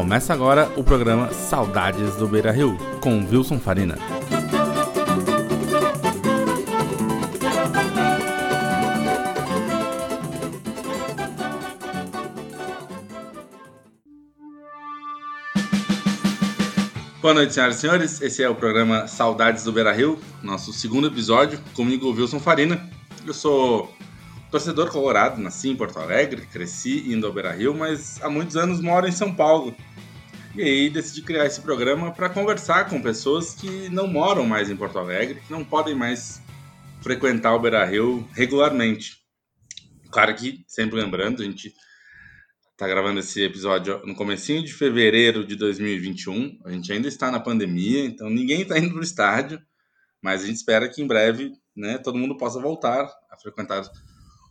Começa agora o programa Saudades do Beira Rio, com Wilson Farina. Boa noite, senhoras e senhores. Esse é o programa Saudades do Beira Rio, nosso segundo episódio. Comigo, Wilson Farina. Eu sou torcedor colorado, nasci em Porto Alegre, cresci indo ao Beira Rio, mas há muitos anos moro em São Paulo. E aí decidi criar esse programa para conversar com pessoas que não moram mais em Porto Alegre, que não podem mais frequentar o Beira Rio regularmente. Claro que, sempre lembrando, a gente está gravando esse episódio no comecinho de fevereiro de 2021. A gente ainda está na pandemia, então ninguém está indo para o estádio, mas a gente espera que em breve né, todo mundo possa voltar a frequentar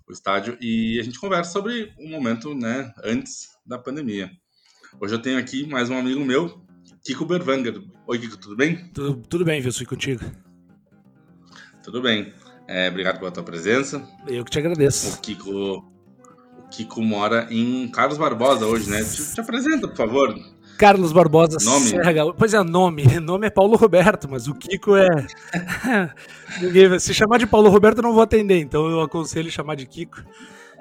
o estádio e a gente conversa sobre o momento, né, antes da pandemia. Hoje eu tenho aqui mais um amigo meu, Kiko Berwanger. Oi, Kiko, tudo bem? Tudo, tudo bem, Wilson, e contigo? Tudo bem. É, obrigado pela tua presença. Eu que te agradeço. O Kiko, o Kiko mora em Carlos Barbosa hoje, né? Te, te apresenta, por favor. Carlos Barbosa Nome? Serra Pois é, nome. Nome é Paulo Roberto, mas o Kiko é. Se chamar de Paulo Roberto, eu não vou atender, então eu aconselho chamar de Kiko.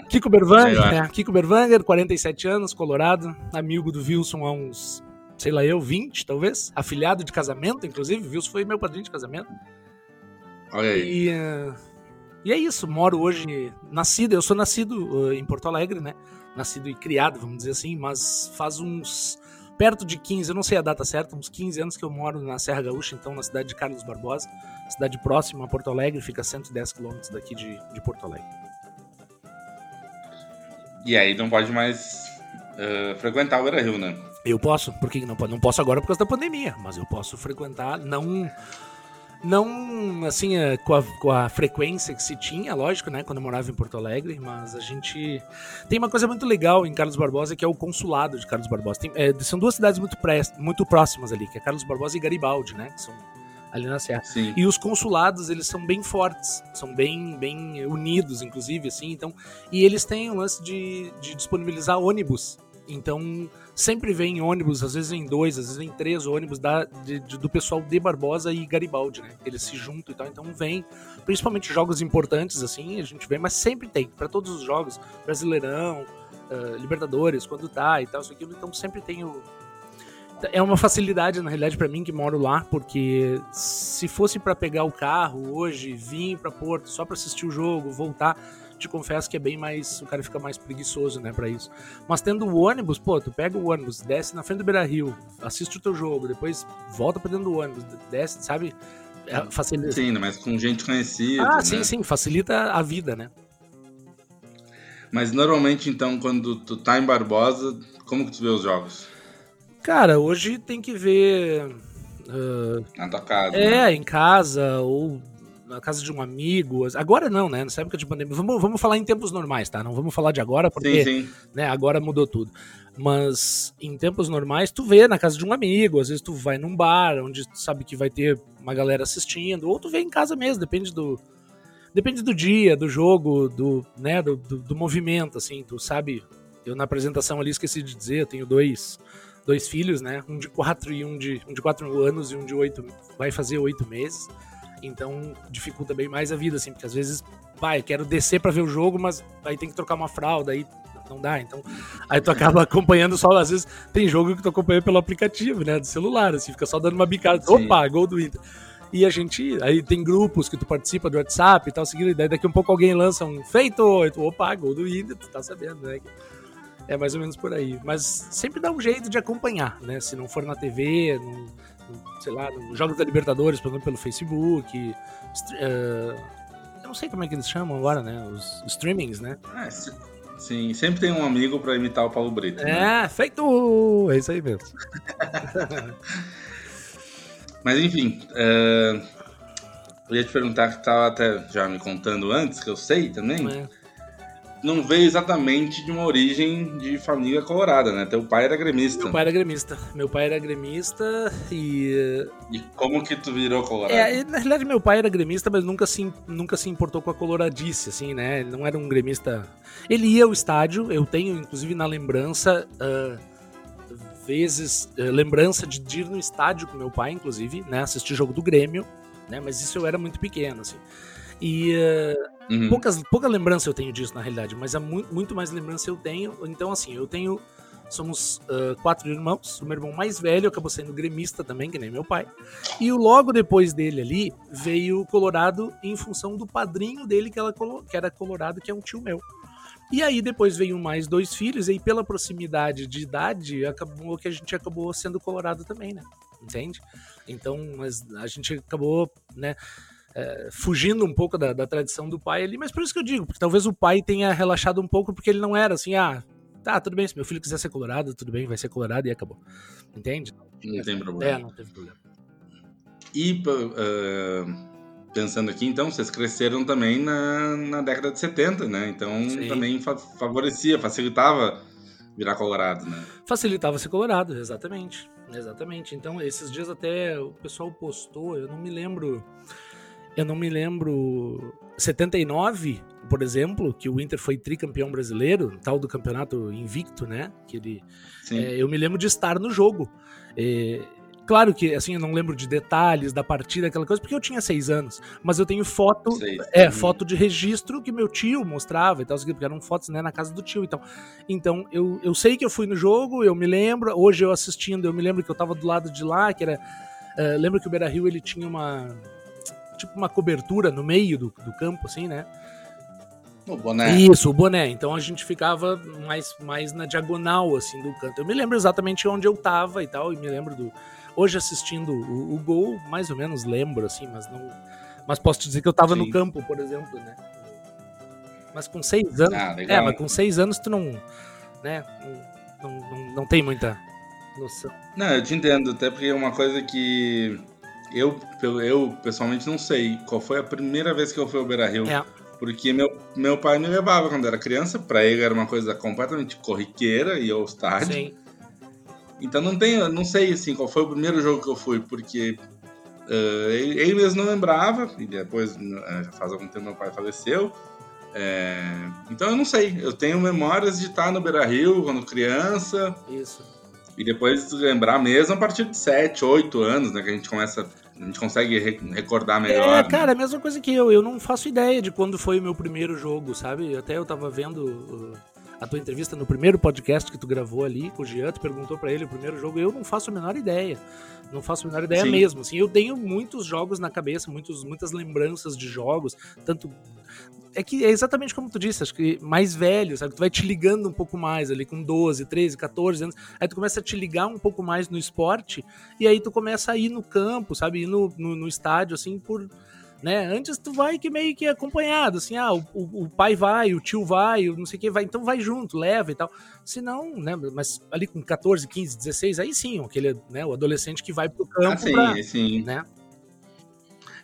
Kiko Berwanger, né? Kiko Berwanger, 47 anos, Colorado, amigo do Wilson há uns, sei lá eu, 20 talvez, afilhado de casamento, inclusive. O Wilson foi meu padrinho de casamento. Olha aí. E, uh, e é isso, moro hoje, nascido, eu sou nascido uh, em Porto Alegre, né? Nascido e criado, vamos dizer assim, mas faz uns perto de 15, eu não sei a data certa, uns 15 anos que eu moro na Serra Gaúcha, então na cidade de Carlos Barbosa, cidade próxima a Porto Alegre, fica a 110 quilômetros daqui de, de Porto Alegre. E aí não pode mais uh, frequentar o Beira Rio, né? Eu posso, porque não, não posso agora por causa da pandemia, mas eu posso frequentar, não não assim com a, com a, frequência que se tinha, lógico, né, quando eu morava em Porto Alegre, mas a gente tem uma coisa muito legal em Carlos Barbosa que é o consulado de Carlos Barbosa. Tem, é, são duas cidades muito, pré, muito próximas ali, que é Carlos Barbosa e Garibaldi, né, que são ali na Serra. Sim. E os consulados, eles são bem fortes, são bem bem unidos, inclusive, assim, então, e eles têm o lance de, de disponibilizar ônibus. Então, sempre vem ônibus, às vezes vem dois, às vezes vem três ônibus da, de, de, do pessoal de Barbosa e Garibaldi, né? Eles se juntam e tal, então vem, principalmente jogos importantes, assim, a gente vê, mas sempre tem, para todos os jogos, Brasileirão, uh, Libertadores, quando tá e tal, isso aquilo, então sempre tem o. É uma facilidade, na realidade, para mim que moro lá, porque se fosse para pegar o carro hoje, vir para Porto só para assistir o jogo, voltar te confesso que é bem mais. O cara fica mais preguiçoso, né, pra isso. Mas tendo o ônibus, pô, tu pega o ônibus, desce na frente do Beira Rio, assiste o teu jogo, depois volta pra dentro do ônibus, desce, sabe? É, facilita. Sim, mas com gente conhecida. Ah, né? sim, sim, facilita a vida, né? Mas normalmente, então, quando tu tá em Barbosa, como que tu vê os jogos? Cara, hoje tem que ver. Uh, Na tua casa. É, né? em casa, ou na casa de um amigo. Agora não, né? Nessa época de pandemia. Vamos, vamos falar em tempos normais, tá? Não vamos falar de agora, porque sim, sim. Né, agora mudou tudo. Mas em tempos normais, tu vê na casa de um amigo, às vezes tu vai num bar, onde tu sabe que vai ter uma galera assistindo, ou tu vê em casa mesmo, depende do. Depende do dia, do jogo, do, né, do, do, do movimento, assim, tu sabe. Eu na apresentação ali esqueci de dizer, eu tenho dois, dois filhos, né? Um de quatro e um de, um de quatro anos e um de oito, vai fazer oito meses. Então dificulta bem mais a vida, assim, porque às vezes, vai, quero descer para ver o jogo, mas aí tem que trocar uma fralda, aí não dá. Então, aí tu acaba acompanhando só, às vezes tem jogo que tu acompanha pelo aplicativo, né, do celular, assim, fica só dando uma bicada, Sim. opa, gol do Inter. E a gente, aí tem grupos que tu participa do WhatsApp e tal, seguindo, e daí daqui um pouco alguém lança um feito, e tu, opa, gol do Inter, tu tá sabendo, né? É mais ou menos por aí. Mas sempre dá um jeito de acompanhar, né? Se não for na TV, não, sei lá, nos Jogos da Libertadores, por exemplo, pelo Facebook. Uh, eu não sei como é que eles chamam agora, né? Os streamings, né? É, sim, sempre tem um amigo para imitar o Paulo Brito. Né? É, né? feito! É isso aí mesmo. Mas enfim, uh, eu ia te perguntar que estava até já me contando antes, que eu sei também. É não veio exatamente de uma origem de família colorada, né? Teu pai era gremista. Meu pai era gremista. Meu pai era gremista e. E como que tu virou colorado? É, na realidade, meu pai era gremista, mas nunca se, nunca se importou com a coloradice, assim, né? Ele não era um gremista. Ele ia ao estádio, eu tenho, inclusive, na lembrança. Uh, vezes, eh, lembrança de, de ir no estádio com meu pai, inclusive, né? Assistir jogo do Grêmio, né? Mas isso eu era muito pequeno, assim. E uh, uhum. poucas, pouca lembrança eu tenho disso, na realidade, mas é muito, muito mais lembrança eu tenho. Então, assim, eu tenho. Somos uh, quatro irmãos. O meu irmão mais velho acabou sendo gremista também, que nem meu pai. E logo depois dele ali veio Colorado em função do padrinho dele, que, ela, que era Colorado, que é um tio meu. E aí depois veio mais dois filhos, e aí pela proximidade de idade, acabou que a gente acabou sendo colorado também, né? Entende? Então, mas a gente acabou, né? É, fugindo um pouco da, da, tradição do pai ali, mas por isso que eu digo, porque talvez o pai tenha relaxado um pouco, porque ele não era assim, ah, tá, tudo bem, se meu filho quiser ser colorado, tudo bem, vai ser colorado e acabou. Entende? Não tem problema. É, não teve problema. E uh, pensando aqui, então, vocês cresceram também na, na década de 70, né? Então Sim. também fa favorecia, facilitava virar colorado, né? Facilitava ser colorado, exatamente. Exatamente. Então, esses dias até o pessoal postou, eu não me lembro. Eu não me lembro. 79, por exemplo, que o Inter foi tricampeão brasileiro, tal do campeonato invicto, né? Que ele, é, eu me lembro de estar no jogo. É, Claro que, assim, eu não lembro de detalhes da partida, aquela coisa, porque eu tinha seis anos. Mas eu tenho foto, seis. é, foto de registro que meu tio mostrava e tal, porque eram fotos, né, na casa do tio. Então, então eu, eu sei que eu fui no jogo, eu me lembro, hoje eu assistindo, eu me lembro que eu tava do lado de lá, que era... Uh, lembro que o Beira-Rio, ele tinha uma... Tipo uma cobertura no meio do, do campo, assim, né? O boné. Isso, o boné. Então a gente ficava mais, mais na diagonal, assim, do canto. Eu me lembro exatamente onde eu tava e tal, e me lembro do Hoje assistindo o, o gol, mais ou menos lembro, assim, mas não. Mas posso te dizer que eu tava Sim. no campo, por exemplo, né? Mas com seis anos. Ah, é, mas com seis anos tu não. Né? Não, não, não, não tem muita noção. Não, eu te entendo, até porque é uma coisa que eu, eu pessoalmente não sei qual foi a primeira vez que eu fui ao Beira Rio. É. Porque meu, meu pai me levava quando era criança, para ele era uma coisa completamente corriqueira e ao estádio. Sim. Então não tenho, não sei assim qual foi o primeiro jogo que eu fui, porque uh, ele, ele, mesmo não lembrava, e depois já faz algum tempo meu pai faleceu. É, então eu não sei, eu tenho memórias de estar no Beira Rio quando criança. Isso. E depois lembrar mesmo a partir de 7, 8 anos, né? Que a gente começa. A gente consegue recordar melhor. É, cara, né? a mesma coisa que eu. Eu não faço ideia de quando foi o meu primeiro jogo, sabe? Até eu tava vendo a tua entrevista no primeiro podcast que tu gravou ali com o Jean, tu perguntou para ele o primeiro jogo, eu não faço a menor ideia. Não faço a menor ideia Sim. mesmo. Assim, eu tenho muitos jogos na cabeça, muitos, muitas lembranças de jogos, tanto é que é exatamente como tu disse, acho que mais velho, sabe? Tu vai te ligando um pouco mais ali com 12, 13, 14 anos, aí tu começa a te ligar um pouco mais no esporte, e aí tu começa a ir no campo, sabe? Ir no, no, no estádio, assim, por né? Antes tu vai que meio que acompanhado, assim, ah, o, o pai vai, o tio vai, o não sei o que vai, então vai junto, leva e tal. Se não, né, mas ali com 14, 15, 16, aí sim, aquele, né, o adolescente que vai pro campo ah, sim, pra, sim. né?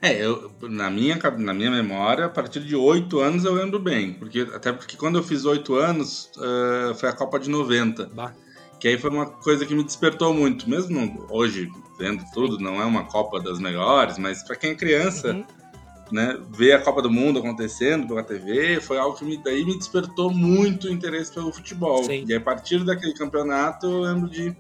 É, eu, na, minha, na minha memória, a partir de oito anos eu lembro bem. Porque, até porque quando eu fiz oito anos, uh, foi a Copa de 90. Bah. Que aí foi uma coisa que me despertou muito. Mesmo hoje, vendo tudo, não é uma Copa das melhores, mas para quem é criança, uhum né, ver a Copa do Mundo acontecendo pela TV foi algo que me, daí me despertou muito interesse pelo futebol. Sim. E a partir daquele campeonato eu lembro de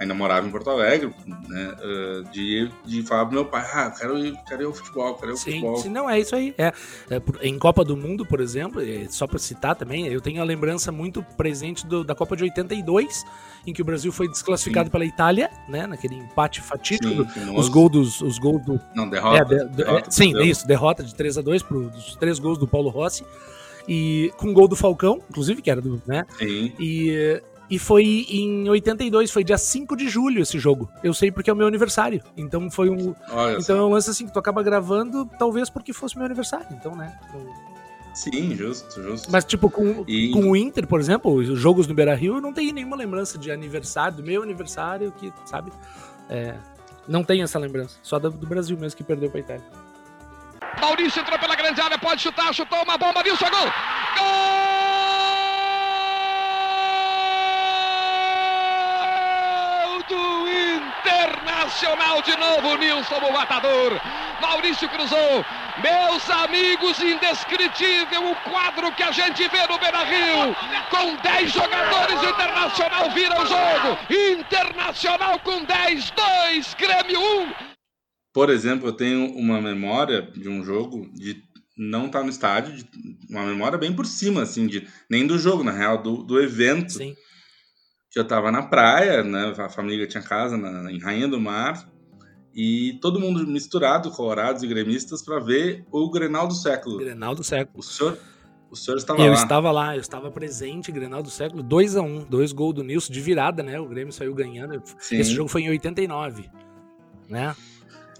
ainda morava em Porto Alegre, né, uh, de, de falar pro meu pai, ah, quero ir, quero ir ao futebol, quero ir ao sim, futebol. Sim, não, é isso aí. É, é em Copa do Mundo, por exemplo, é, só para citar também, eu tenho a lembrança muito presente do, da Copa de 82, em que o Brasil foi desclassificado sim. pela Itália, né, naquele empate fatídico, sim, os gols dos os gols do Não, derrota. É, de, de, derrota sim, é isso, derrota de 3 a 2 pro dos três gols do Paulo Rossi e com gol do Falcão, inclusive, que era do, né? Sim. E e foi em 82, foi dia 5 de julho esse jogo. Eu sei porque é o meu aniversário. Então foi um. Olha então é um lance assim que tu acaba gravando, talvez porque fosse meu aniversário. Então, né? Sim, justo, justo. Mas, tipo, com, e... com o Inter, por exemplo, os jogos no Beira Rio, eu não tenho nenhuma lembrança de aniversário, do meu aniversário, que, sabe? É, não tem essa lembrança. Só do, do Brasil mesmo que perdeu pra Itália. Maurício entrou pela grande área, pode chutar, chutou uma bomba, viu, chegou! Gol! Internacional de novo, Nilson o matador. Maurício cruzou, Meus amigos, indescritível o quadro que a gente vê no Beira-Rio. Com 10 jogadores, o Internacional vira o jogo. Internacional com 10, 2, Grêmio 1. Por exemplo, eu tenho uma memória de um jogo de não estar tá no estádio, de, uma memória bem por cima, assim, de nem do jogo, na real, do, do evento. Sim. Que eu tava na praia, né? A família tinha casa na, em Rainha do Mar e todo mundo misturado, colorados e gremistas, para ver o Grenal do século. Grenal do século. O senhor, o senhor estava eu lá? Eu estava lá, eu estava presente, Grenal do século, 2 a 1 um, dois gols do Nilson de virada, né? O Grêmio saiu ganhando. Sim. Esse jogo foi em 89, né?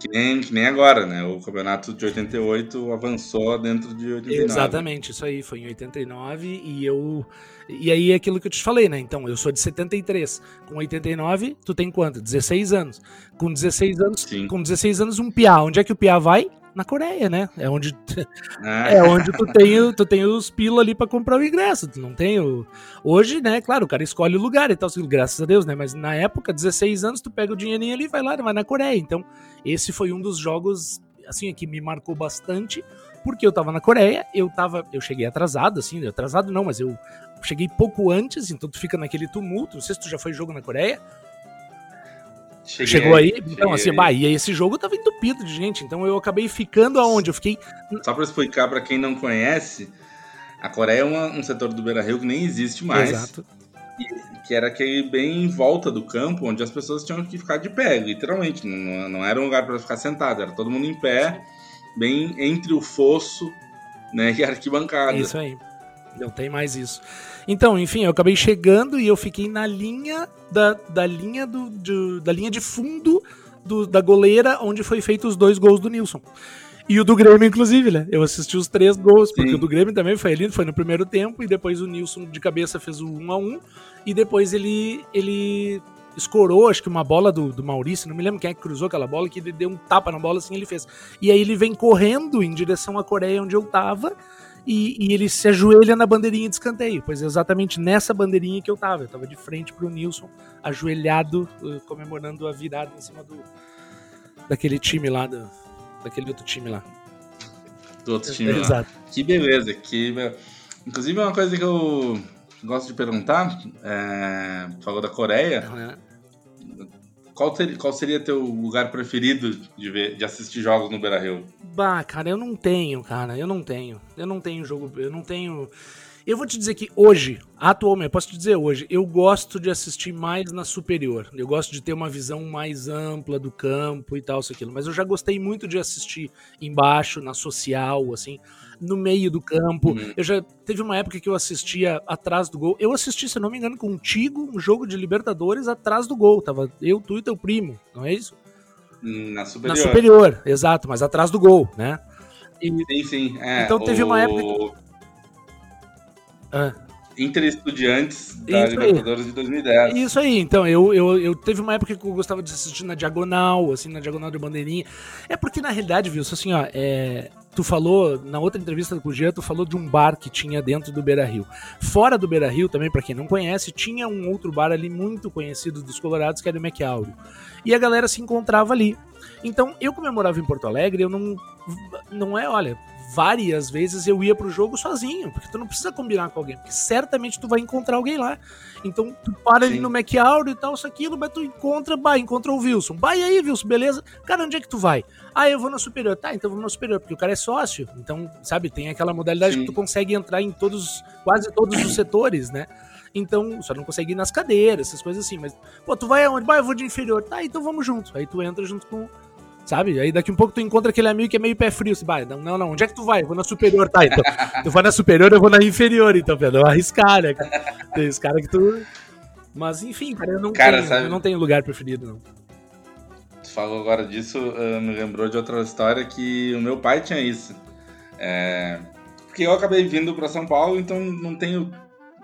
Que nem, que nem agora, né? O campeonato de 88 avançou dentro de 89. Exatamente, isso aí, foi em 89 e eu. E aí é aquilo que eu te falei, né? Então, eu sou de 73. Com 89, tu tem quanto? 16 anos. Com 16 anos, Sim. com 16 anos, um Piá. Onde é que o Piá vai? Na Coreia, né? É onde ah. é onde tu tem, tu tem os pila ali para comprar o ingresso. Tu não tem o Hoje, né, claro, o cara escolhe o lugar e tal, assim, graças a Deus, né? Mas na época, 16 anos, tu pega o dinheirinho ali e vai lá, vai na Coreia. Então, esse foi um dos jogos assim que me marcou bastante, porque eu tava na Coreia, eu tava, eu cheguei atrasado assim, atrasado não, mas eu cheguei pouco antes, então tu fica naquele tumulto. Não sei se tu já foi jogo na Coreia. Cheguei, Chegou aí? Então, assim, bah, e esse jogo tava entupido de gente, então eu acabei ficando aonde? Eu fiquei. Só pra explicar para quem não conhece, a Coreia é uma, um setor do Beira Rio que nem existe mais. Exato. E, que era aquele bem em volta do campo, onde as pessoas tinham que ficar de pé, literalmente. Não, não era um lugar para ficar sentado, era todo mundo em pé, bem entre o fosso né, e a arquibancada. Isso aí. Não tem mais isso. Então, enfim, eu acabei chegando e eu fiquei na linha da, da linha do, de, da linha de fundo do, da goleira onde foi feito os dois gols do Nilson. E o do Grêmio, inclusive, né? Eu assisti os três gols, porque Sim. o do Grêmio também foi lindo, foi no primeiro tempo, e depois o Nilson de cabeça fez o 1 a 1 e depois ele, ele escorou, acho que uma bola do, do Maurício, não me lembro quem é que cruzou aquela bola, que ele deu um tapa na bola assim, ele fez. E aí ele vem correndo em direção à Coreia, onde eu tava, e, e, ele se ajoelha na bandeirinha de escanteio. Pois é exatamente nessa bandeirinha que eu tava. Eu tava de frente pro Nilson, ajoelhado, uh, comemorando a virada em cima do daquele time lá, do, daquele outro time lá. Do outro time é, lá. Exato. Que beleza. Que... Inclusive, uma coisa que eu gosto de perguntar, é... falou da Coreia. Uhum qual, ter, qual seria teu lugar preferido de, ver, de assistir jogos no Beira Rio? Bah, cara, eu não tenho, cara. Eu não tenho. Eu não tenho jogo. Eu não tenho. Eu vou te dizer que hoje, atualmente, posso te dizer hoje, eu gosto de assistir mais na superior. Eu gosto de ter uma visão mais ampla do campo e tal, isso aquilo. Mas eu já gostei muito de assistir embaixo, na social, assim no meio do campo. Uhum. Eu já teve uma época que eu assistia atrás do gol. Eu assisti, se não me engano, contigo um jogo de Libertadores atrás do gol. Tava eu, tu e teu primo, não é isso? Na superior. Na superior, exato, mas atrás do gol, né? E, sim, sim. É, então teve o... uma época. Que... Ah. Inter Estudiantes da Isso Libertadores aí. de 2010. Isso aí, então, eu, eu, eu teve uma época que eu gostava de assistir na diagonal, assim, na diagonal de bandeirinha. É porque, na realidade, viu, assim, ó, é, tu falou, na outra entrevista com o Jean, tu falou de um bar que tinha dentro do Beira Rio. Fora do Beira Rio, também, para quem não conhece, tinha um outro bar ali muito conhecido dos Colorados, que era o McAulio. E a galera se encontrava ali. Então, eu comemorava em Porto Alegre, eu não. Não é, olha, várias vezes eu ia pro jogo sozinho, porque tu não precisa combinar com alguém, porque certamente tu vai encontrar alguém lá. Então tu para Sim. ali no McAulio e tal, isso aquilo, mas tu encontra, bah, encontra o Wilson. Bah, e aí, Wilson, beleza? Cara, onde é que tu vai? Ah, eu vou na superior. Tá, então vamos na superior, porque o cara é sócio. Então, sabe, tem aquela modalidade Sim. que tu consegue entrar em todos, quase todos os setores, né? Então, só não consegue ir nas cadeiras, essas coisas assim. Mas, pô, tu vai aonde? Bah, eu vou de inferior. Tá, então vamos junto. Aí tu entra junto com, Sabe? Aí daqui um pouco tu encontra aquele amigo que é meio pé frio. Você vai, não, não, onde é que tu vai? Eu vou na superior, tá? Então, tu vai na superior, eu vou na inferior, então, Pedro. Arriscar, né? Tem os caras que tu. Mas enfim, cara, eu não, cara, tenho, sabe... eu não tenho lugar preferido, não. Tu falou agora disso, uh, me lembrou de outra história que o meu pai tinha isso. É... Porque eu acabei vindo para São Paulo, então não tenho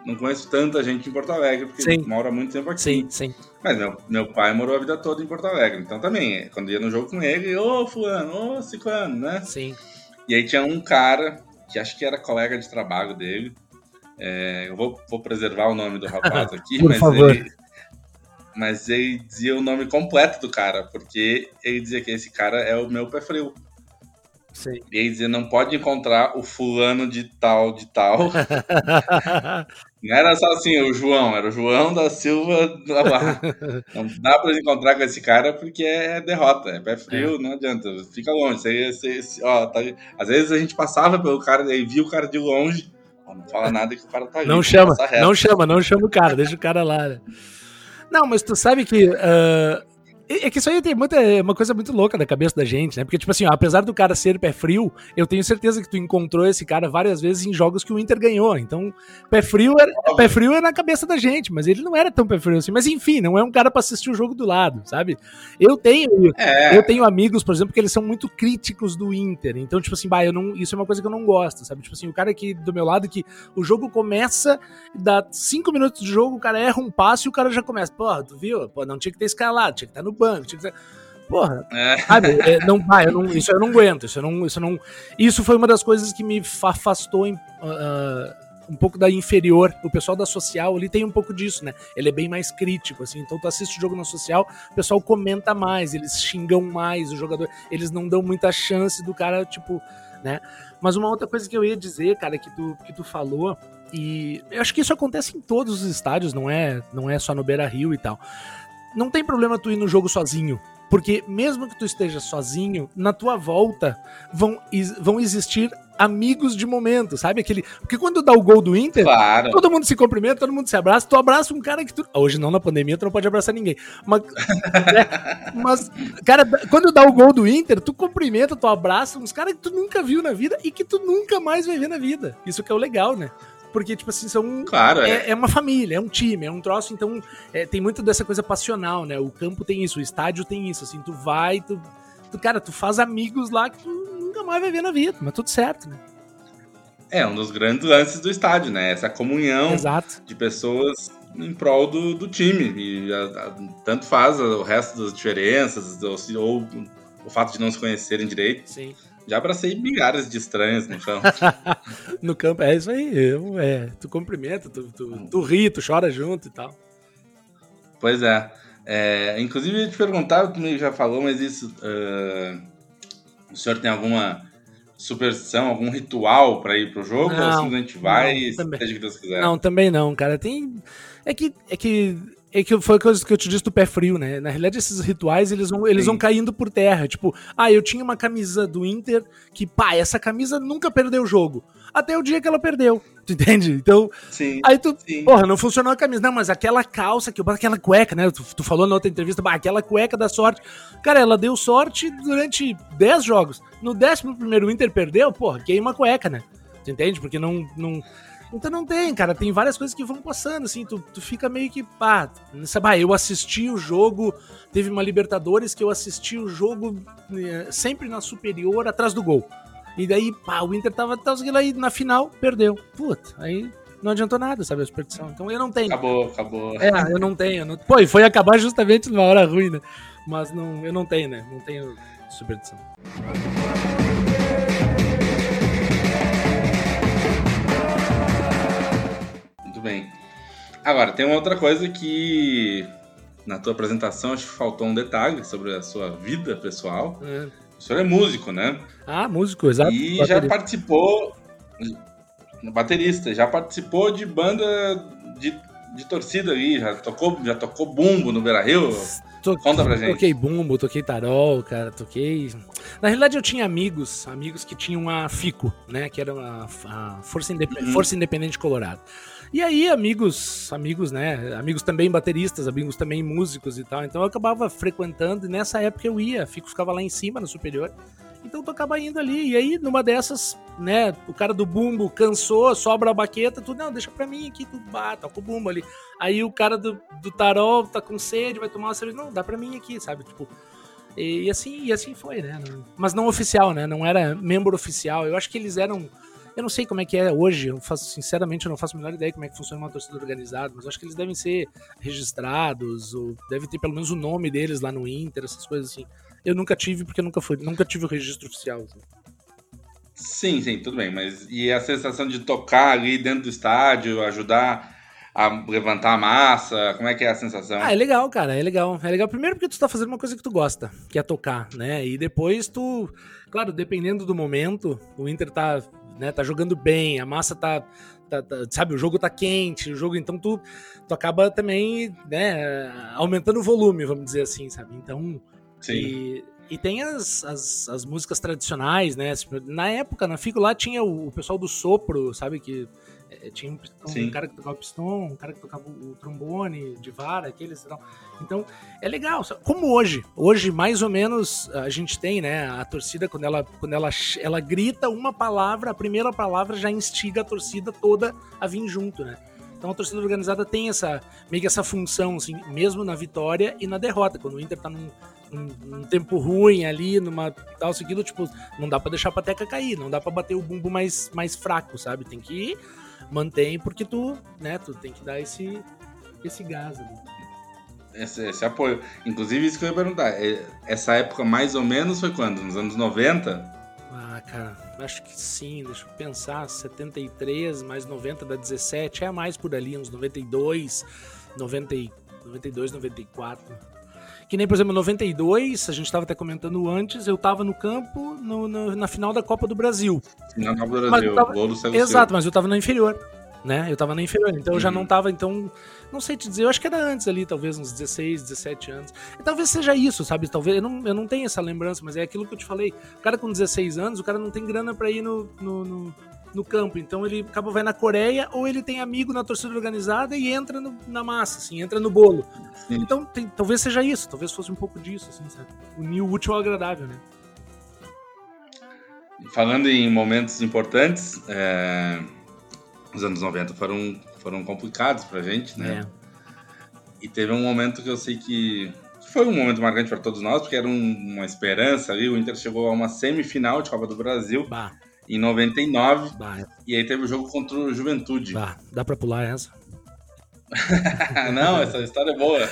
não conheço tanta gente em Porto Alegre, porque sim. mora muito tempo aqui. Sim, sim. Mas meu, meu pai morou a vida toda em Porto Alegre. Então também, quando ia no jogo com ele, ô fulano, ô ciclano, né? Sim. E aí tinha um cara, que acho que era colega de trabalho dele. É, eu vou, vou preservar o nome do rapaz aqui, Por mas favor. ele. Mas ele dizia o nome completo do cara, porque ele dizia que esse cara é o meu pé frio. Sim. E aí dizia, não pode encontrar o fulano de tal, de tal. não era só assim, o João, era o João da Silva da Barra. Não dá pra encontrar com esse cara porque é derrota, é pé frio, é. não adianta, fica longe. Você, você, ó, tá, às vezes a gente passava pelo cara e via o cara de longe, ó, não fala nada que o cara tá Não chama, não chama, não chama o cara, deixa o cara lá. Né? Não, mas tu sabe que... Uh é que isso aí tem muita, é uma coisa muito louca na cabeça da gente, né? Porque, tipo assim, ó, apesar do cara ser pé frio, eu tenho certeza que tu encontrou esse cara várias vezes em jogos que o Inter ganhou. Então, pé frio é, pé frio é na cabeça da gente, mas ele não era tão pé frio assim. Mas enfim, não é um cara pra assistir o jogo do lado, sabe? Eu tenho, é. eu tenho amigos, por exemplo, que eles são muito críticos do Inter. Então, tipo assim, bah, eu não, isso é uma coisa que eu não gosto, sabe? Tipo assim, o cara aqui do meu lado que o jogo começa, dá cinco minutos de jogo, o cara erra um passo e o cara já começa. Porra, tu viu? Pô, não tinha que ter escalado, tinha que estar no banco. Tinha que ter... Porra, é. sabe? É, não, ah, eu não, isso eu não aguento. Isso, eu não, isso, eu não, isso foi uma das coisas que me afastou em, uh, um pouco da inferior. O pessoal da social ele tem um pouco disso, né? Ele é bem mais crítico, assim. Então tu assiste o jogo na social, o pessoal comenta mais, eles xingam mais o jogador, eles não dão muita chance do cara, tipo, né? Mas uma outra coisa que eu ia dizer, cara, que tu, que tu falou, e eu acho que isso acontece em todos os estádios, não é, não é só no Beira Rio e tal não tem problema tu ir no jogo sozinho. Porque mesmo que tu esteja sozinho, na tua volta vão, vão existir amigos de momento, sabe? Aquele. Porque quando dá o gol do Inter, claro. todo mundo se cumprimenta, todo mundo se abraça, tu abraça um cara que tu. Hoje não, na pandemia, tu não pode abraçar ninguém. Mas, é, mas cara, quando dá o gol do Inter, tu cumprimenta, tu abraça uns caras que tu nunca viu na vida e que tu nunca mais vai ver na vida. Isso que é o legal, né? Porque, tipo assim, são. Claro, é, é. é uma família, é um time, é um troço, então é, tem muito dessa coisa passional, né? O campo tem isso, o estádio tem isso, assim, tu vai, tu, tu. Cara, tu faz amigos lá que tu nunca mais vai ver na vida, mas tudo certo, né? É, um dos grandes lances do estádio, né? Essa comunhão Exato. de pessoas em prol do, do time. E a, a, tanto faz o resto das diferenças, ou, ou, o fato de não se conhecerem direito. Sim. Já abracei milhares de estranhos no campo. no campo, é isso aí. É, tu cumprimenta, tu, tu, tu ri, tu chora junto e tal. Pois é. é inclusive, eu ia te perguntar, tu meio já falou, mas isso. Uh, o senhor tem alguma superstição, algum ritual para ir pro jogo? Não, ou simplesmente vai não, e seja o que Deus quiser? Não, também não, cara. Tem. É que, é que é que foi coisa que eu te disse do pé frio, né? Na realidade, esses rituais, eles vão, eles vão caindo por terra. Tipo, ah, eu tinha uma camisa do Inter que, pá, essa camisa nunca perdeu o jogo. Até o dia que ela perdeu. Tu entende? Então, sim, aí tu, sim. porra, não funcionou a camisa. Não, mas aquela calça que eu aquela cueca, né? Tu, tu falou na outra entrevista, bah, aquela cueca da sorte. Cara, ela deu sorte durante 10 jogos. No décimo primeiro Inter perdeu, porra, queima a cueca, né? Tu entende? Porque não, não, então não tem, cara. Tem várias coisas que vão passando, assim. Tu, tu fica meio que. Pá, sabe, ah, eu assisti o jogo. Teve uma Libertadores que eu assisti o jogo eh, sempre na superior, atrás do gol. E daí, pá, o Inter tava, tava aí na final, perdeu. Puta, aí não adiantou nada, sabe, a superstição. Então eu não tenho. Acabou, acabou. É, eu não tenho. Não... Pô, e foi acabar justamente numa hora ruim, né? Mas não, eu não tenho, né? Não tenho superstição. Bem. Agora, tem uma outra coisa que na tua apresentação acho que faltou um detalhe sobre a sua vida pessoal. É. O senhor é músico, né? Ah, músico, exato. E baterista. já participou. Baterista, já participou de banda de, de torcida aí, já tocou, já tocou bumbo no Beira Rio? To Conta pra gente. Toquei bumbo, toquei tarol, cara, toquei. Na realidade, eu tinha amigos, amigos que tinham a FICO, né? Que era a, a Força, uhum. Força Independente Colorado. E aí, amigos, amigos, né? Amigos também bateristas, amigos também músicos e tal. Então eu acabava frequentando e nessa época eu ia, fico, ficava lá em cima no superior. Então tu acaba indo ali. E aí, numa dessas, né, o cara do bumbo cansou, sobra a baqueta, tu, não, deixa pra mim aqui, tu bata, com o bumbo ali. Aí o cara do, do tarol tá com sede, vai tomar uma cerveja, não, dá pra mim aqui, sabe? Tipo. E assim, e assim foi, né? Mas não oficial, né? Não era membro oficial. Eu acho que eles eram eu não sei como é que é hoje, eu faço, sinceramente, eu não faço a menor ideia como é que funciona uma torcida organizada, mas acho que eles devem ser registrados, ou deve ter pelo menos o nome deles lá no Inter, essas coisas assim. Eu nunca tive, porque nunca fui, nunca tive o registro oficial. Assim. Sim, sim, tudo bem, mas e a sensação de tocar ali dentro do estádio, ajudar a levantar a massa? Como é que é a sensação? Ah, é legal, cara, é legal. É legal primeiro porque tu tá fazendo uma coisa que tu gosta, que é tocar, né? E depois tu, claro, dependendo do momento, o Inter tá, né, tá jogando bem, a massa tá, tá, tá sabe, o jogo tá quente, o jogo, então tu, tu acaba também, né, aumentando o volume, vamos dizer assim, sabe? Então, Sim. E, e tem as, as, as, músicas tradicionais, né? Na época, na Figo lá tinha o, o pessoal do sopro, sabe? Que é, tinha um, um, cara que tocava pistão, um cara que tocava o trombone de vara, aqueles e tal. Então, é legal. Como hoje. Hoje, mais ou menos, a gente tem, né? A torcida, quando ela, quando ela, ela grita uma palavra, a primeira palavra já instiga a torcida toda a vir junto, né? Então a torcida organizada tem essa meio que essa função, assim, mesmo na vitória e na derrota. Quando o Inter tá num, num, num tempo ruim ali, numa tal seguido, tipo, não dá para deixar a pateca cair, não dá para bater o bumbo mais, mais fraco, sabe? Tem que mantém porque tu, né, tu tem que dar esse, esse gás ali. Esse, esse apoio. Inclusive, isso que eu ia perguntar. É, essa época mais ou menos foi quando? Nos anos 90? Ah, cara, acho que sim, deixa eu pensar. 73 mais 90 dá 17, é mais por ali, uns 92, 90, 92, 94. Que nem, por exemplo, em 92, a gente estava até comentando antes, eu estava no campo no, no, na final da Copa do Brasil. Na Copa do Brasil, tava, gol do Exato, mas eu estava na inferior. Né? Eu estava na inferior, então uhum. eu já não estava, então, não sei te dizer, eu acho que era antes ali, talvez uns 16, 17 anos. E talvez seja isso, sabe? Talvez, eu não, eu não tenho essa lembrança, mas é aquilo que eu te falei. O cara com 16 anos, o cara não tem grana para ir no, no, no no campo. Então ele acaba vai na Coreia ou ele tem amigo na torcida organizada e entra no, na massa, assim, entra no bolo. Sim. Então tem, talvez seja isso, talvez fosse um pouco disso, assim, sabe? Unir o útil ao agradável, né? Falando em momentos importantes, é... os anos 90 foram, foram complicados pra gente, né? É. E teve um momento que eu sei que foi um momento marcante para todos nós, porque era um, uma esperança ali. O Inter chegou a uma semifinal de Copa do Brasil. Bah em 99. Bah. E aí teve o jogo contra o Juventude. Bah, dá pra pular essa? Não, essa história é boa.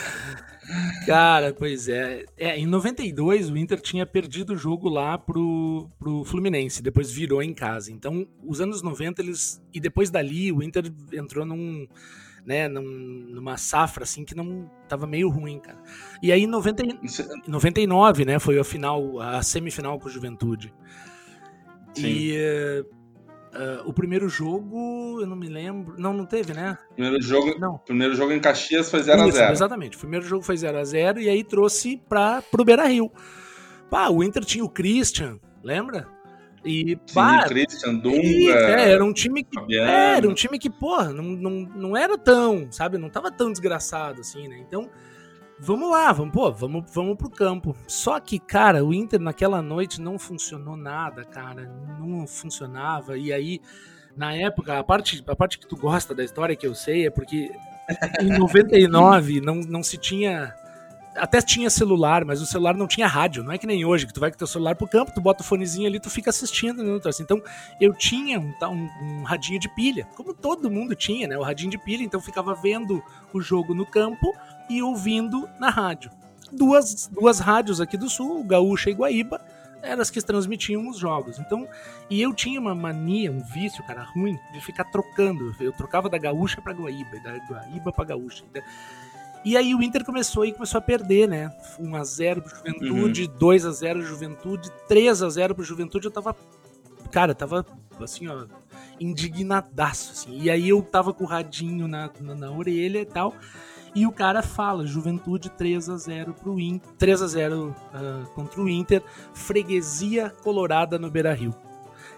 Cara, pois é. é. Em 92, o Inter tinha perdido o jogo lá pro, pro Fluminense, depois virou em casa. Então, os anos 90, eles. E depois dali, o Inter entrou num. Né, num, numa safra assim que não tava meio ruim, cara. E aí em 90, 99, né, foi a final, a semifinal com o Juventude. Sim. E uh, o primeiro jogo, eu não me lembro. Não, não teve, né? Primeiro jogo, não. Primeiro jogo em Caxias foi 0x0. Exatamente. O primeiro jogo foi 0x0 e aí trouxe para pro Beira Rio. Pá, o Inter tinha o Christian, lembra? E, Sim, pá, Christian, Dunga. É, era um time que. É, era um time que, porra, não, não, não era tão, sabe? Não tava tão desgraçado assim, né? Então Vamos lá, vamos, pô, vamos, vamos pro campo. Só que, cara, o Inter naquela noite não funcionou nada, cara. Não funcionava. E aí, na época, a parte, a parte que tu gosta da história que eu sei é porque em 99 não, não se tinha. Até tinha celular, mas o celular não tinha rádio. Não é que nem hoje, que tu vai com teu celular pro campo, tu bota o fonezinho ali, tu fica assistindo. Né? Então, eu tinha um, um, um radinho de pilha, como todo mundo tinha, né? O radinho de pilha, então ficava vendo o jogo no campo e ouvindo na rádio. Duas, duas rádios aqui do sul, Gaúcha e Guaíba, eram as que transmitiam os jogos. Então, e eu tinha uma mania, um vício, cara, ruim, de ficar trocando. Eu trocava da Gaúcha para Guaíba, da Guaíba para Gaúcha. E aí o Inter começou e começou a perder, né? 1x0 pro Juventude, uhum. 2x0 Juventude, 3x0 pro Juventude. Eu tava. Cara, eu tava assim, ó, indignadaço, assim. E aí eu tava com o radinho na, na, na orelha e tal. E o cara fala: Juventude 3 a 0 pro Inter, 3 a 0 uh, ah, contra o Inter, freguesia colorada no Beira-Rio.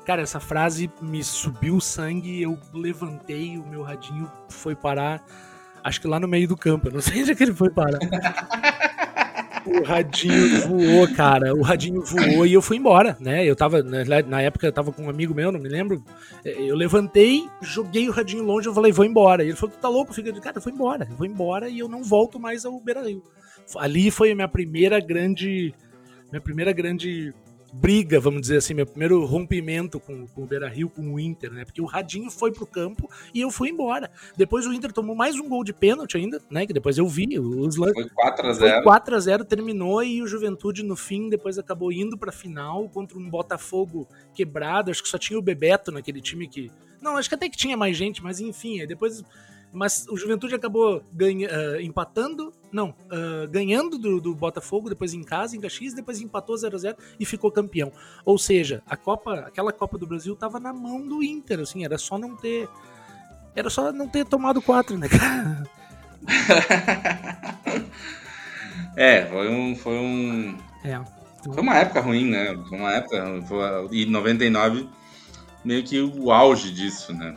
Cara, essa frase me subiu o sangue, eu levantei, o meu radinho foi parar, acho que lá no meio do campo, eu não sei onde é que ele foi parar. o radinho voou, cara. O radinho voou e eu fui embora, né? Eu tava, na época, eu tava com um amigo meu, não me lembro. Eu levantei, joguei o radinho longe, eu falei, vou embora. E ele falou, tu tá louco? Fica, cara, eu vou embora, eu vou embora e eu não volto mais ao Beira Rio. Ali foi a minha primeira grande. Minha primeira grande briga, vamos dizer assim, meu primeiro rompimento com, com o Beira Rio, com o Inter, né? Porque o Radinho foi pro campo e eu fui embora. Depois o Inter tomou mais um gol de pênalti ainda, né? Que depois eu vi. Os foi 4x0. 4x0, terminou e o Juventude no fim depois acabou indo pra final contra um Botafogo quebrado. Acho que só tinha o Bebeto naquele time que. Não, acho que até que tinha mais gente, mas enfim, aí depois Mas o Juventude acabou ganha, uh, empatando, não, uh, ganhando do, do, Botafogo, depois em casa, em Caxias, depois empatou 0x0 e ficou campeão. Ou seja, a Copa, aquela Copa do Brasil tava na mão do Inter, assim, era só não ter. Era só não ter tomado quatro, né, cara? é, foi um. Foi um. É. Foi uma época ruim, né? Foi uma época. Foi, e 99 meio que o auge disso, né?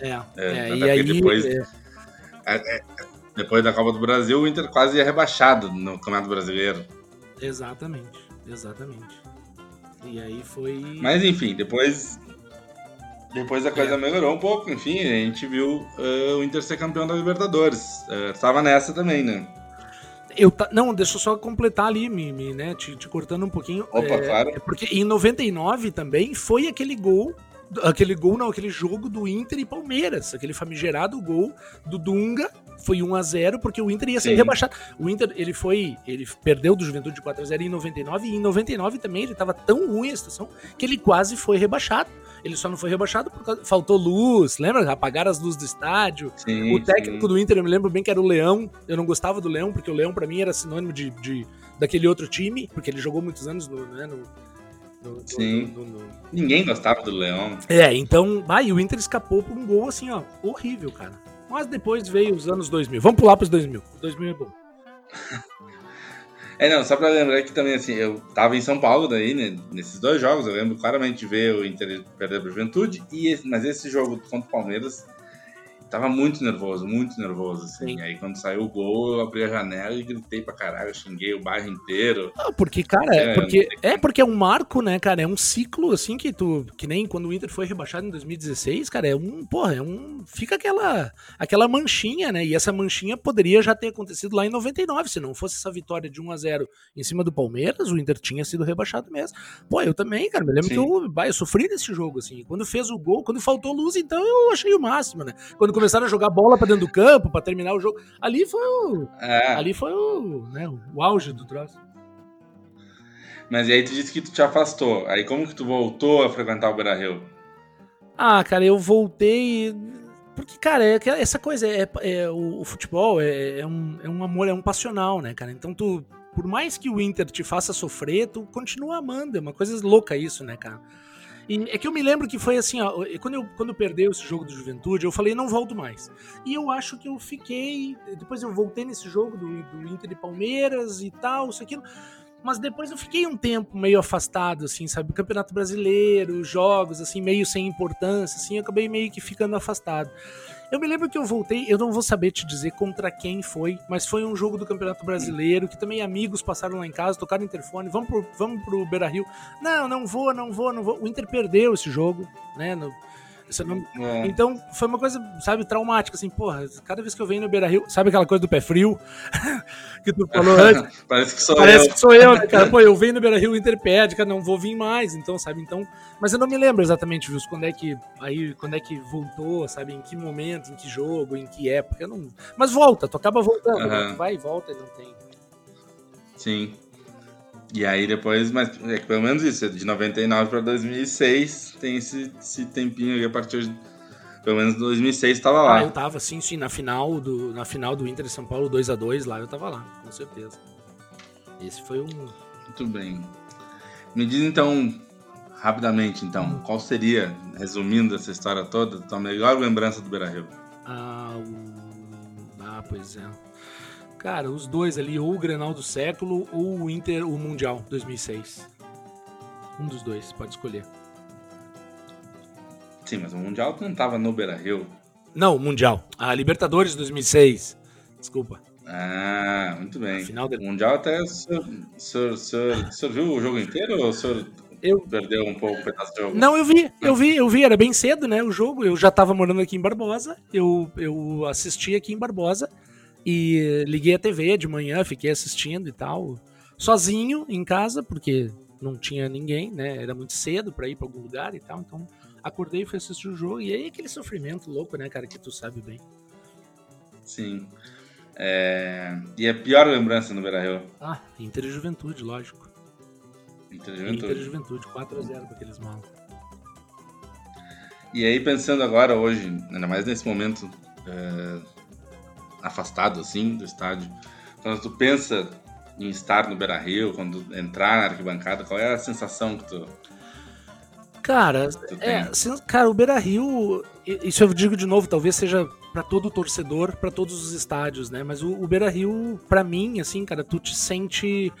É, é, é e aí... Depois, é. É, é... depois da Copa do Brasil, o Inter quase ia rebaixado no Campeonato Brasileiro. Exatamente, exatamente. E aí foi... Mas enfim, depois... Depois a coisa é. melhorou um pouco, enfim, a gente viu uh, o Inter ser campeão da Libertadores. Uh, tava nessa também, né? Eu ta... Não, deixa eu só completar ali, me, me né, te, te, cortando um pouquinho. Opa, é, claro. É porque em 99 também foi aquele gol aquele gol, não, aquele jogo do Inter e Palmeiras, aquele famigerado gol do Dunga, foi 1 a 0 porque o Inter ia ser Sim. rebaixado. O Inter, ele foi, ele perdeu do Juventude de 4 a 0 em 99 e em 99 também ele estava tão ruim a situação que ele quase foi rebaixado. Ele só não foi rebaixado porque faltou luz, lembra? Apagaram as luzes do estádio. Sim, o técnico sim. do Inter, eu me lembro bem que era o Leão. Eu não gostava do Leão, porque o Leão para mim era sinônimo de, de, daquele outro time, porque ele jogou muitos anos no, né, no Sim. No, no, no... Ninguém gostava do Leão. É, então. Ah, e o Inter escapou por um gol assim, ó. Horrível, cara. Mas depois veio os anos 2000. Vamos pular para os 2000. 2000 é bom. é, não, só para lembrar que também, assim, eu tava em São Paulo daí, né, nesses dois jogos, eu lembro claramente de ver o Inter perder para Juventude, e, mas esse jogo contra o Palmeiras tava muito nervoso, muito nervoso, assim. Sim. Aí quando saiu o gol, eu abri a janela e gritei pra caralho, xinguei o bairro inteiro. Não, porque, cara, é, porque, é porque é um marco, né, cara? É um ciclo, assim, que tu. Que nem quando o Inter foi rebaixado em 2016, cara, é um. Porra, é um. Fica aquela. aquela manchinha, né? E essa manchinha poderia já ter acontecido lá em 99. Se não fosse essa vitória de 1 a 0 em cima do Palmeiras, o Inter tinha sido rebaixado mesmo. Pô, eu também, cara. Me lembro Sim. que eu, bah, eu sofri nesse jogo, assim. Quando fez o gol, quando faltou luz, então eu achei o máximo, né? Quando começaram a jogar bola para dentro do campo, para terminar o jogo. Ali foi o. É. Ali foi o, né, o auge do troço. Mas aí tu disse que tu te afastou. Aí como que tu voltou a frequentar o Beira Rio? Ah, cara, eu voltei. Porque, cara, é, essa coisa é, é o, o, futebol é, é, um, é um amor, é um passional, né, cara? Então tu, por mais que o Inter te faça sofrer, tu continua amando. É uma coisa louca isso, né, cara? E é que eu me lembro que foi assim, ó, quando eu, quando eu perdeu esse jogo do Juventude, eu falei, não volto mais. E eu acho que eu fiquei. Depois eu voltei nesse jogo do, do Inter e Palmeiras e tal, isso aquilo. Mas depois eu fiquei um tempo meio afastado, assim, sabe? Campeonato Brasileiro, jogos, assim, meio sem importância, assim, eu acabei meio que ficando afastado. Eu me lembro que eu voltei, eu não vou saber te dizer contra quem foi, mas foi um jogo do Campeonato Brasileiro que também amigos passaram lá em casa, tocaram interfone, vamos pro, vamos pro Beira Rio. Não, não vou, não vou, não vou. O Inter perdeu esse jogo, né? No, é. Então, foi uma coisa, sabe, traumática, assim, porra, cada vez que eu venho no Beira Rio, sabe aquela coisa do pé frio? que tu falou antes? Parece que sou Parece eu. que sou eu, né, cara? Pô, eu venho no Beira Rio, o Inter pede, cara, não vou vir mais, então, sabe, então... Mas eu não me lembro exatamente, Wilson, quando é que, aí, quando é que voltou, sabe, em que momento, em que jogo, em que época, eu não... Mas volta, tu acaba voltando, uhum. né? tu vai e volta e não tem... Sim. E aí depois, mas é que pelo menos isso, de 99 para 2006 tem esse, esse tempinho aí a partir de, pelo menos 2006 estava lá. Ah, eu tava, sim, sim, na final do, na final do Inter de São Paulo 2 a 2 lá eu tava lá, com certeza. Esse foi um... Muito bem. Me diz então, rapidamente então, hum. qual seria, resumindo essa história toda, a tua melhor lembrança do Beira-Rio? Ah, o... ah, pois é. Cara, os dois ali, ou o Grenal do século ou o Inter, o Mundial 2006. Um dos dois, pode escolher. Sim, mas o Mundial não tava no Beira-Rio. Não, o Mundial. A Libertadores 2006. Desculpa. Ah, muito bem. Final. O Mundial até o senhor, o, senhor, o, jogo inteiro ou o senhor eu... perdeu um pouco o pedaço do jogo? Não, eu vi, eu vi, eu vi, era bem cedo, né, o jogo. Eu já tava morando aqui em Barbosa, eu, eu assisti aqui em Barbosa. E liguei a TV de manhã, fiquei assistindo e tal, sozinho em casa, porque não tinha ninguém, né? Era muito cedo para ir para algum lugar e tal. Então acordei e fui assistir o jogo. E aí aquele sofrimento louco, né, cara, que tu sabe bem. Sim. É... E a pior lembrança no Beira Rio? Ah, Inter e Juventude, lógico. Inter e Juventude. Inter e Juventude, 4x0 para aqueles malos. E aí, pensando agora, hoje, ainda mais nesse momento é, afastado assim do estádio. Quando tu pensa em estar no Beira Rio, quando entrar na arquibancada, qual é a sensação que tu. Cara, é, cara, o Beira Rio, isso eu digo de novo, talvez seja para todo torcedor, para todos os estádios, né? Mas o, o Beira Rio, para mim, assim, cara, tu te sente.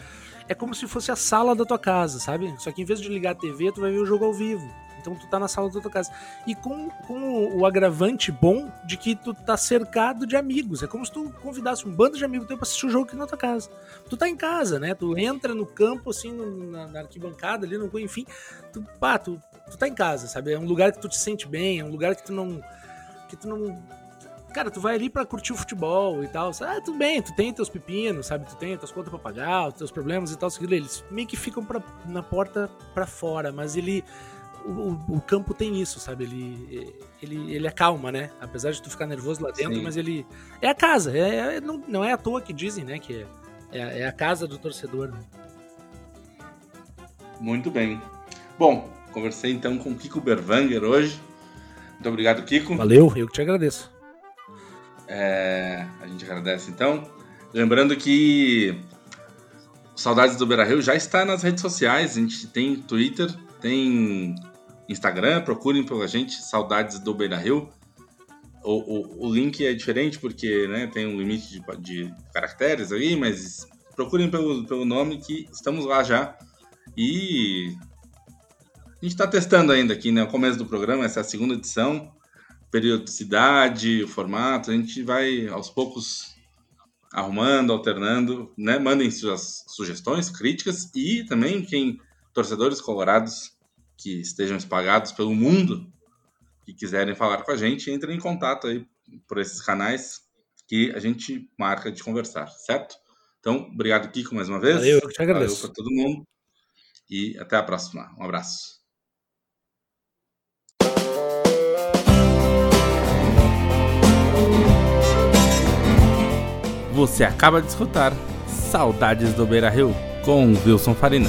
É como se fosse a sala da tua casa, sabe? Só que em vez de ligar a TV, tu vai ver o jogo ao vivo. Então tu tá na sala da tua casa. E com, com o agravante bom de que tu tá cercado de amigos. É como se tu convidasse um bando de amigos teu pra assistir o jogo aqui na tua casa. Tu tá em casa, né? Tu entra no campo, assim, no, na, na, arquibancada ali, no, enfim. Tu, pá, tu, tu tá em casa, sabe? É um lugar que tu te sente bem, é um lugar que tu não. que tu não. Cara, tu vai ali para curtir o futebol e tal. Ah, tudo bem, tu tem teus pepinos, sabe? Tu tem tuas contas pra pagar, os teus problemas e tal. Eles meio que ficam pra, na porta para fora, mas ele o, o, campo tem isso, sabe? Ele, ele, ele acalma, né? Apesar de tu ficar nervoso lá dentro, Sim. mas ele. É a casa, é, é, não, não é à toa que dizem, né? Que é, é, é a casa do torcedor. Né? Muito bem. Bom, conversei então com o Kiko Berwanger hoje. Muito obrigado, Kiko. Valeu, eu que te agradeço. É, a gente agradece então. Lembrando que Saudades do Beira Rio já está nas redes sociais. A gente tem Twitter, tem Instagram, procurem pela gente, Saudades do Beira Rio. O, o, o, link é diferente porque né, tem um limite de, de, caracteres aí, mas procurem pelo, pelo nome que estamos lá já. E a gente está testando ainda aqui, né? O começo do programa, essa é a segunda edição. Periodicidade, o formato, a gente vai aos poucos arrumando, alternando, né? Mandem suas sugestões, críticas e também quem torcedores colorados que estejam espalhados pelo mundo que quiserem falar com a gente, entrem em contato aí por esses canais que a gente marca de conversar, certo? Então, obrigado, Kiko, mais uma vez. Valeu, eu te agradeço. Valeu para todo mundo. E até a próxima. Um abraço. Você acaba de escutar Saudades do Beira Rio com Wilson Farina.